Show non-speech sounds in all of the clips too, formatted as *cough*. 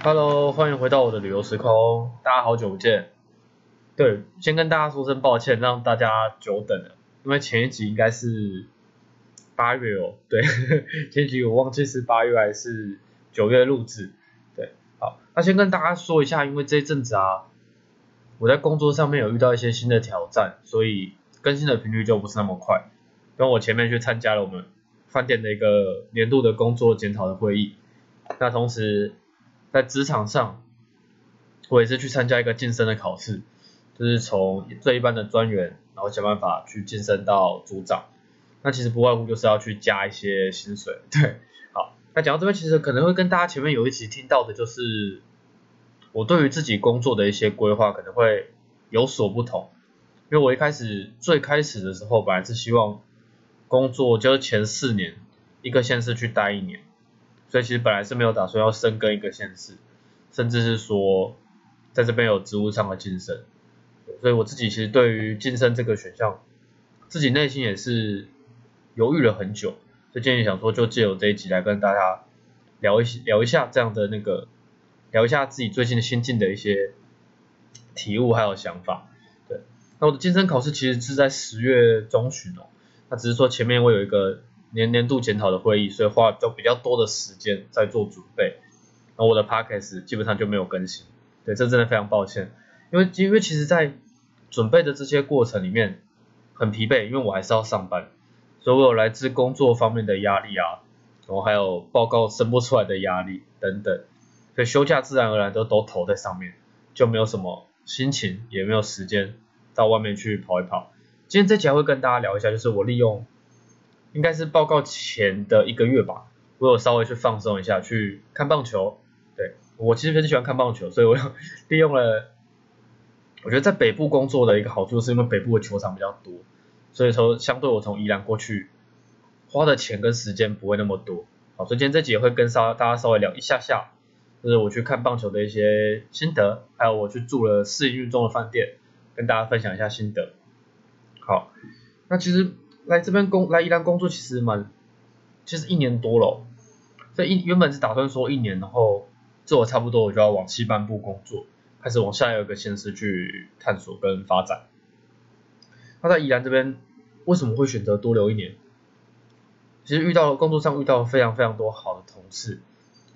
Hello，欢迎回到我的旅游时空，大家好久不见。对，先跟大家说声抱歉，让大家久等了，因为前一集应该是八月哦，对，*laughs* 前一集我忘记是八月还是九月录制。对，好，那先跟大家说一下，因为这一阵子啊，我在工作上面有遇到一些新的挑战，所以更新的频率就不是那么快。因为我前面去参加了我们饭店的一个年度的工作检讨的会议，那同时在职场上，我也是去参加一个晋升的考试，就是从最一般的专员，然后想办法去晋升到组长。那其实不外乎就是要去加一些薪水。*laughs* 对，好，那讲到这边，其实可能会跟大家前面有一集听到的，就是我对于自己工作的一些规划可能会有所不同。因为我一开始最开始的时候，本来是希望工作就是前四年一个县市去待一年。所以其实本来是没有打算要深耕一个县市，甚至是说在这边有职务上的晋升，所以我自己其实对于晋升这个选项，自己内心也是犹豫了很久，所以今天想说就借由这一集来跟大家聊一聊一下这样的那个，聊一下自己最近新进的一些体悟还有想法。对，那我的晋升考试其实是在十月中旬哦，那只是说前面我有一个。年年度检讨的会议，所以花就比较多的时间在做准备，然后我的 podcast 基本上就没有更新，对，这真的非常抱歉，因为因为其实，在准备的这些过程里面很疲惫，因为我还是要上班，所以我有来自工作方面的压力啊，然后还有报告生不出来的压力等等，所以休假自然而然都都投在上面，就没有什么心情，也没有时间到外面去跑一跑。今天这集会跟大家聊一下，就是我利用。应该是报告前的一个月吧，我有稍微去放松一下，去看棒球。对我其实很喜欢看棒球，所以我 *laughs* 利用了。我觉得在北部工作的一个好处，是因为北部的球场比较多，所以说相对我从宜兰过去花的钱跟时间不会那么多。好，所以今天这集也会跟稍大家稍微聊一下下，就是我去看棒球的一些心得，还有我去住了试运中的饭店，跟大家分享一下心得。好，那其实。来这边工来宜兰工作其实蛮，其实一年多了，所以一原本是打算说一年，然后做差不多我就要往西半部工作，开始往下一个县市去探索跟发展。那在宜兰这边为什么会选择多留一年？其实遇到工作上遇到非常非常多好的同事，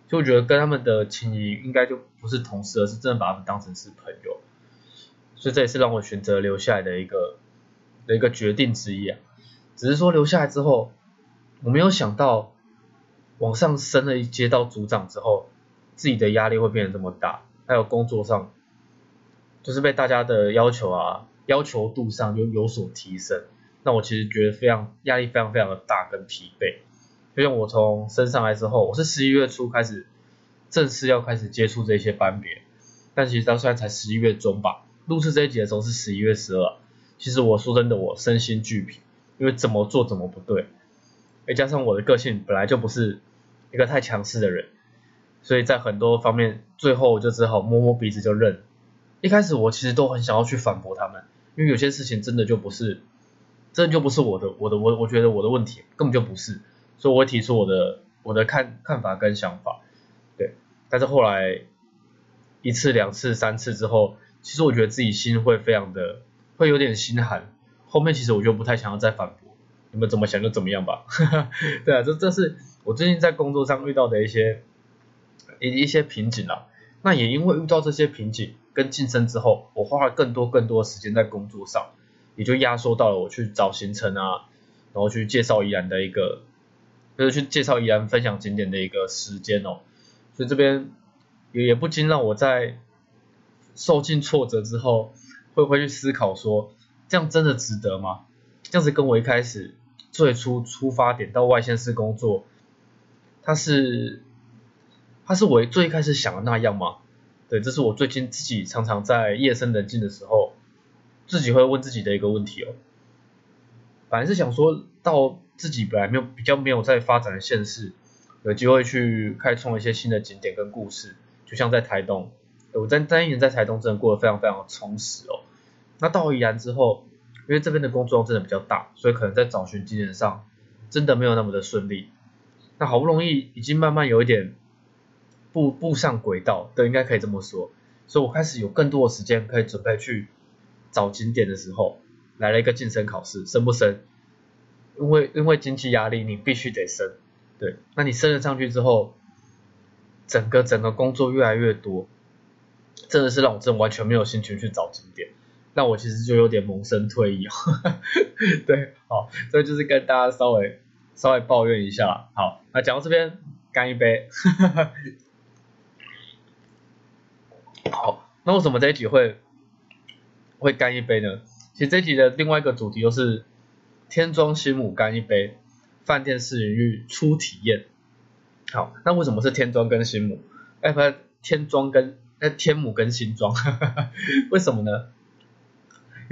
就我觉得跟他们的情谊应该就不是同事，而是真的把他们当成是朋友，所以这也是让我选择留下来的一个的一个决定之一啊。只是说留下来之后，我没有想到往上升了一阶到组长之后，自己的压力会变得这么大，还有工作上，就是被大家的要求啊，要求度上就有所提升。那我其实觉得非常压力非常非常的大跟疲惫。就像我从升上来之后，我是十一月初开始正式要开始接触这些班别，但其实到现在才十一月中吧。录制这一集的时候是十一月十二，其实我说真的，我身心俱疲。因为怎么做怎么不对，再加上我的个性本来就不是一个太强势的人，所以在很多方面，最后就只好摸摸鼻子就认。一开始我其实都很想要去反驳他们，因为有些事情真的就不是，真的就不是我的，我的我我觉得我的问题根本就不是，所以我会提出我的我的看看法跟想法，对。但是后来一次两次三次之后，其实我觉得自己心会非常的会有点心寒。后面其实我就不太想要再反驳，你们怎么想就怎么样吧。*laughs* 对啊，这这是我最近在工作上遇到的一些一一些瓶颈啊。那也因为遇到这些瓶颈跟晋升之后，我花了更多更多的时间在工作上，也就压缩到了我去找行程啊，然后去介绍宜兰的一个，就是去介绍宜兰分享景点的一个时间哦。所以这边也也不禁让我在受尽挫折之后，会不会去思考说。这样真的值得吗？这样子跟我一开始最初出发点到外县市工作，它是它是我最一开始想的那样吗？对，这是我最近自己常常在夜深人静的时候，自己会问自己的一个问题哦。本来是想说到自己本来没有比较没有在发展的县市，有机会去开创一些新的景点跟故事，就像在台东，我在单一年在台东真的过得非常非常充实哦。那到宜兰之后，因为这边的工作量真的比较大，所以可能在找寻经验上真的没有那么的顺利。那好不容易已经慢慢有一点步步上轨道，对，应该可以这么说。所以我开始有更多的时间可以准备去找景点的时候，来了一个晋升考试，升不升？因为因为经济压力，你必须得升，对，那你升了上去之后，整个整个工作越来越多，真的是让我真的完全没有心情去找景点，那我其实就有点萌生退役，*laughs* 对，好，所以就是跟大家稍微稍微抱怨一下，好，那讲到这边，干一杯，好，那为什么这一集会会干一杯呢？其实这集的另外一个主题就是。天庄新母干一杯，饭店试营运初体验。好，那为什么是天庄跟新母？哎，不是天庄跟哎天母跟新庄？*laughs* 为什么呢？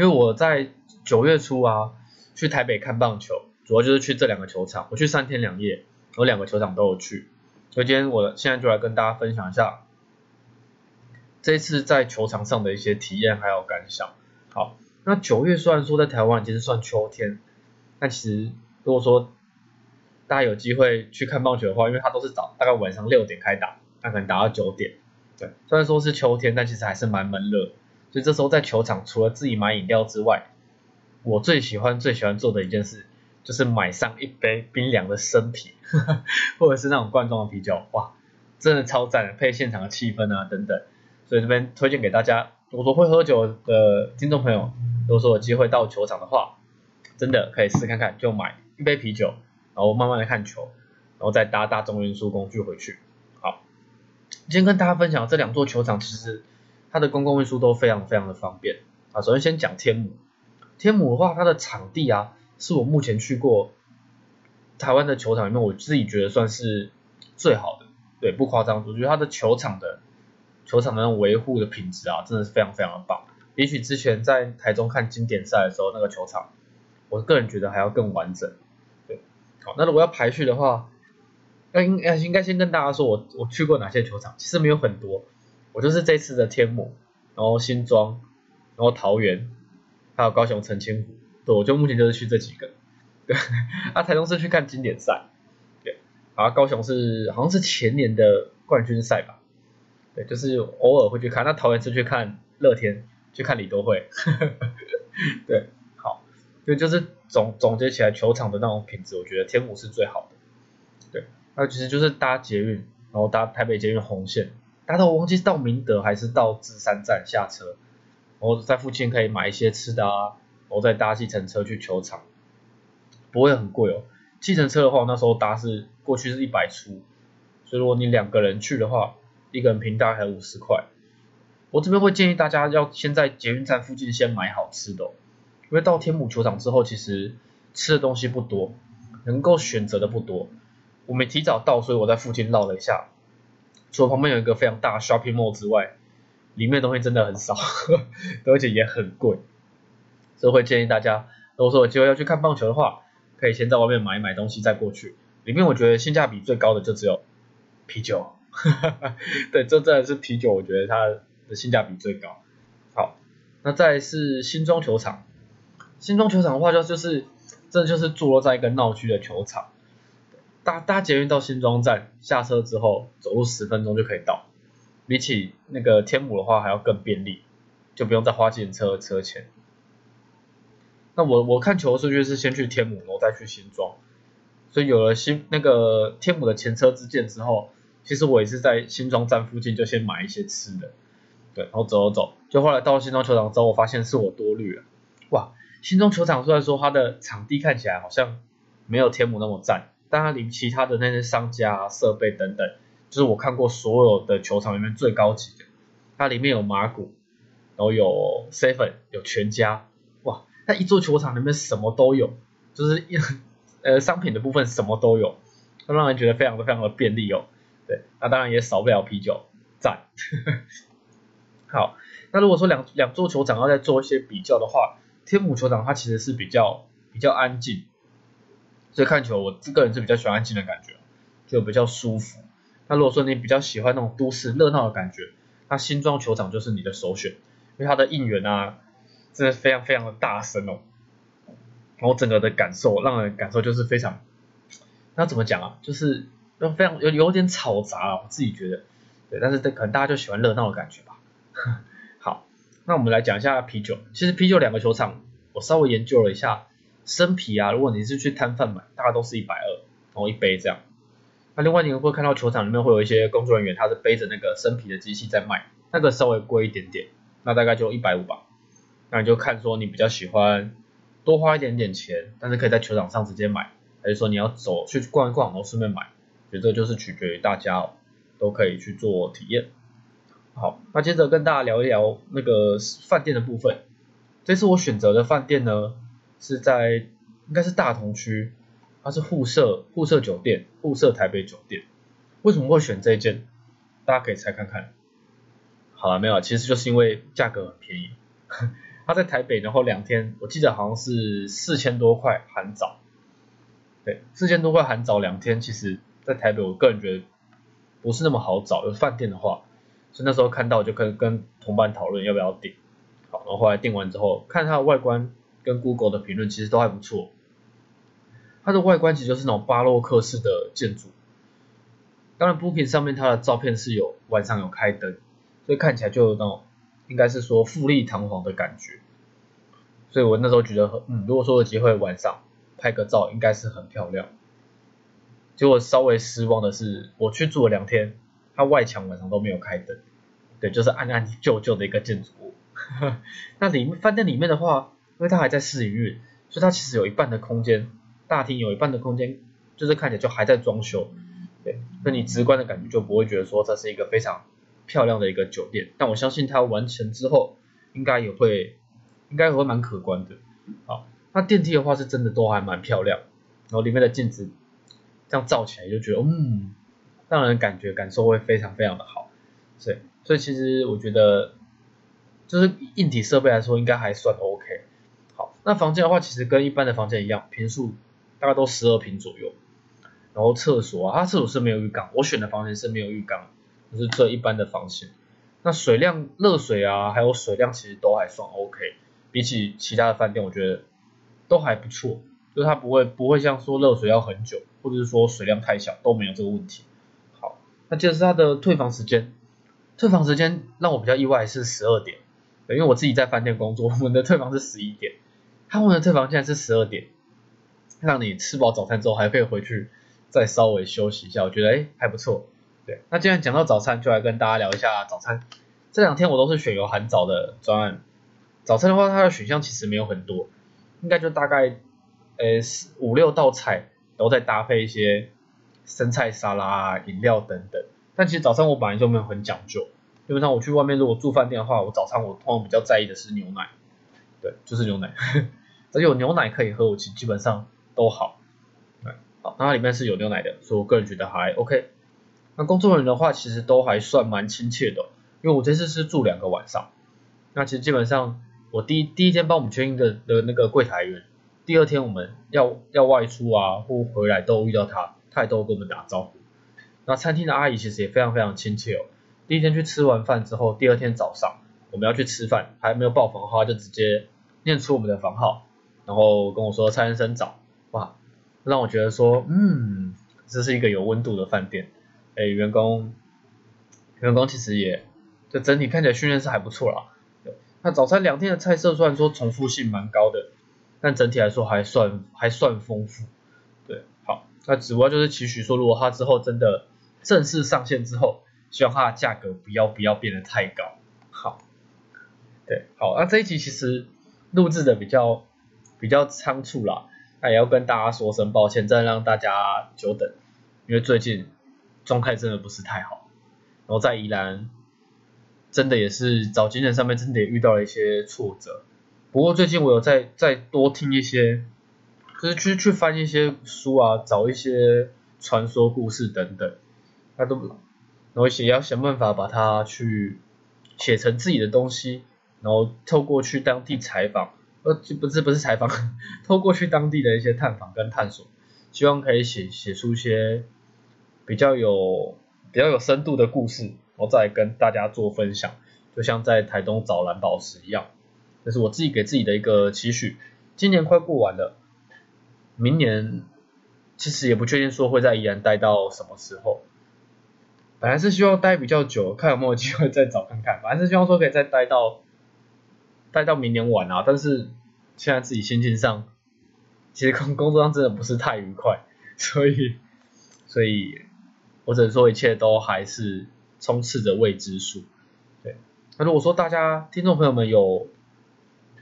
因为我在九月初啊，去台北看棒球，主要就是去这两个球场。我去三天两夜，我两个球场都有去。所以今天我现在就来跟大家分享一下这次在球场上的一些体验还有感想。好，那九月虽然说在台湾已经算秋天。但其实如果说大家有机会去看棒球的话，因为它都是早大概晚上六点开打，那可能打到九点。对，虽然说是秋天，但其实还是蛮闷热。所以这时候在球场，除了自己买饮料之外，我最喜欢最喜欢做的一件事，就是买上一杯冰凉的生啤，*laughs* 或者是那种罐装的啤酒，哇，真的超赞，配现场的气氛啊等等。所以这边推荐给大家，如果说会喝酒的听众朋友，如果说有机会到球场的话。真的可以试看看，就买一杯啤酒，然后慢慢的看球，然后再搭大众运输工具回去。好，今天跟大家分享这两座球场，其实它的公共运输都非常非常的方便啊。首先先讲天母，天母的话，它的场地啊，是我目前去过台湾的球场里面，我自己觉得算是最好的，对，不夸张，我觉得它的球场的球场的那种维护的品质啊，真的是非常非常的棒。比起之前在台中看经典赛的时候，那个球场。我个人觉得还要更完整，对，好，那如果要排序的话，那应该应该先跟大家说，我我去过哪些球场，其实没有很多，我就是这次的天母，然后新庄，然后桃园，还有高雄澄清湖，对，我就目前就是去这几个，对，*laughs* 啊，台中是去看经典赛，对，啊，高雄是好像是前年的冠军赛吧，对，就是偶尔会去看，那桃园是去看乐天，去看李多惠，*laughs* 对。所以就是总总结起来，球场的那种品质，我觉得天母是最好的。对，那其实就是搭捷运，然后搭台北捷运红线，搭到我忘记到明德还是到芝山站下车，我在附近可以买一些吃的啊，我再搭计程车去球场，不会很贵哦。计程车的话，那时候搭是过去是一百出，所以如果你两个人去的话，一个人平大概五十块。我这边会建议大家要先在捷运站附近先买好吃的。因为到天母球场之后，其实吃的东西不多，能够选择的不多。我没提早到，所以我在附近绕了一下。除了旁边有一个非常大的 shopping mall 之外，里面东西真的很少，*laughs* 而且也很贵。所以会建议大家，如果说有机会要去看棒球的话，可以先在外面买一买东西再过去。里面我觉得性价比最高的就只有啤酒，*laughs* 对，这真的是啤酒，我觉得它的性价比最高。好，那再是新庄球场。新庄球场的话，就就是，这就是坐落在一个闹区的球场，搭搭捷运到新庄站，下车之后走路十分钟就可以到，比起那个天母的话还要更便利，就不用再花计车车钱。那我我看球的时候就是先去天母，然后再去新庄，所以有了新那个天母的前车之鉴之后，其实我也是在新庄站附近就先买一些吃的，对，然后走走走，就后来到新庄球场之后，我发现是我多虑了，哇！新庄球场虽然说它的场地看起来好像没有天母那么赞，但它离其他的那些商家、啊设备等等，就是我看过所有的球场里面最高级的。它里面有马古，然后有 seven，有全家，哇！它一座球场里面什么都有，就是一 *laughs* 呃商品的部分什么都有，让人觉得非常的非常的便利哦。对，那当然也少不了啤酒，赞。*laughs* 好，那如果说两两座球场要再做一些比较的话，天母球场它其实是比较比较安静，所以看球我个人是比较喜欢安静的感觉，就比较舒服。那如果说你比较喜欢那种都市热闹的感觉，那新庄球场就是你的首选，因为它的应援啊，真的非常非常的大声哦，然后整个的感受让人感受就是非常，那怎么讲啊？就是非常有有点吵杂啊，我自己觉得，对，但是这可能大家就喜欢热闹的感觉吧。*laughs* 好，那我们来讲一下啤酒。其实啤酒两个球场，我稍微研究了一下，生啤啊，如果你是去摊贩买，大概都是一百二，然后一杯这样。那另外你会看到球场里面会有一些工作人员，他是背着那个生啤的机器在卖，那个稍微贵一点点，那大概就一百五吧。那你就看说你比较喜欢多花一点点钱，但是可以在球场上直接买，还是说你要走去逛一逛，然后顺便买，所以这就是取决于大家，都可以去做体验。好，那接着跟大家聊一聊那个饭店的部分。这次我选择的饭店呢，是在应该是大同区，它是互设互设酒店，互设台北酒店。为什么会选这一间？大家可以猜看看。好了，没有，其实就是因为价格很便宜。*laughs* 他在台北，然后两天，我记得好像是四千多块含早，对，四千多块含早两天，其实在台北，我个人觉得不是那么好找。有饭店的话，所以那时候看到就跟跟同伴讨论要不要订，好，然后后来订完之后，看它的外观跟 Google 的评论其实都还不错。它的外观其实就是那种巴洛克式的建筑，当然 Booking 上面它的照片是有晚上有开灯，所以看起来就有那种。应该是说富丽堂皇的感觉，所以我那时候觉得，嗯，如果说有机会晚上拍个照，应该是很漂亮。结果稍微失望的是，我去住了两天，它外墙晚上都没有开灯，对，就是暗暗旧旧的一个建筑物。*laughs* 那里面饭店里面的话，因为它还在试营运，所以它其实有一半的空间，大厅有一半的空间，就是看起来就还在装修，对，那你直观的感觉就不会觉得说这是一个非常。漂亮的一个酒店，但我相信它完成之后，应该也会，应该也会蛮可观的。好，那电梯的话是真的都还蛮漂亮，然后里面的镜子这样照起来就觉得，嗯，让人感觉感受会非常非常的好。所以，所以其实我觉得，就是硬体设备来说，应该还算 OK。那房间的话，其实跟一般的房间一样，平数大概都十二平左右。然后厕所啊，它厕所是没有浴缸，我选的房间是没有浴缸。就是这一般的房型，那水量、热水啊，还有水量其实都还算 OK，比起其他的饭店，我觉得都还不错，就是它不会不会像说热水要很久，或者是说水量太小都没有这个问题。好，那接着是它的退房时间，退房时间让我比较意外是十二点，因为我自己在饭店工作，我们的退房是十一点，他们的退房竟然是十二点，让你吃饱早餐之后还可以回去再稍微休息一下，我觉得哎还不错。对，那既然讲到早餐，就来跟大家聊一下早餐。这两天我都是选有含早的专案。早餐的话，它的选项其实没有很多，应该就大概呃五六道菜，然后再搭配一些生菜沙拉、饮料等等。但其实早餐我本来就没有很讲究，基本上我去外面如果住饭店的话，我早餐我通常比较在意的是牛奶，对，就是牛奶，只有牛奶可以喝，我其实基本上都好。对，好，那它里面是有牛奶的，所以我个人觉得还 OK。那工作人员的话，其实都还算蛮亲切的，因为我这次是住两个晚上。那其实基本上，我第一第一天帮我们确认的的那个柜台员，第二天我们要要外出啊或回来都遇到他，他也都跟我们打招呼。那餐厅的阿姨其实也非常非常亲切哦。第一天去吃完饭之后，第二天早上我们要去吃饭，还没有报房号，就直接念出我们的房号，然后跟我说蔡先生早，哇，让我觉得说，嗯，这是一个有温度的饭店。哎，员工，员工其实也，就整体看起来训练是还不错啦。那早餐两天的菜色虽然说重复性蛮高的，但整体来说还算还算丰富。对，好，那只不过就是期许说，如果它之后真的正式上线之后，希望它的价格不要不要变得太高。好，对，好，那这一集其实录制的比较比较仓促啦，那也要跟大家说声抱歉，真的让大家久等，因为最近。状态真的不是太好，然后在宜兰，真的也是找精神上面真的也遇到了一些挫折。不过最近我有再再多听一些，就是去去翻一些书啊，找一些传说故事等等，那都，然后也要想办法把它去写成自己的东西，然后透过去当地采访，呃，不是不是采访，*laughs* 透过去当地的一些探访跟探索，希望可以写写出一些。比较有比较有深度的故事，我再跟大家做分享，就像在台东找蓝宝石一样，这是我自己给自己的一个期许。今年快过完了，明年其实也不确定说会在宜兰待到什么时候，本来是希望待比较久，看有没有机会再找看看。本来是希望说可以再待到待到明年晚啊，但是现在自己心情上，其实工工作上真的不是太愉快，所以所以我只能说一切都还是充斥着未知数。对，那如果说大家听众朋友们有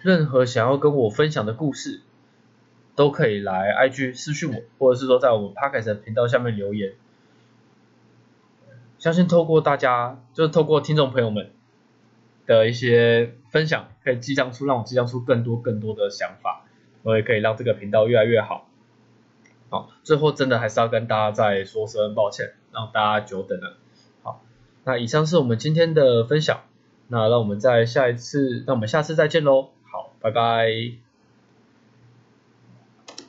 任何想要跟我分享的故事，都可以来 IG 私讯我，或者是说在我们 Podcast 频道下面留言。相信透过大家，就是透过听众朋友们的一些分享，可以激将出让我激将出更多更多的想法，我也可以让这个频道越来越好。好，最后真的还是要跟大家再说声抱歉，让大家久等了。好，那以上是我们今天的分享，那让我们在下一次，那我们下次再见喽。好，拜拜。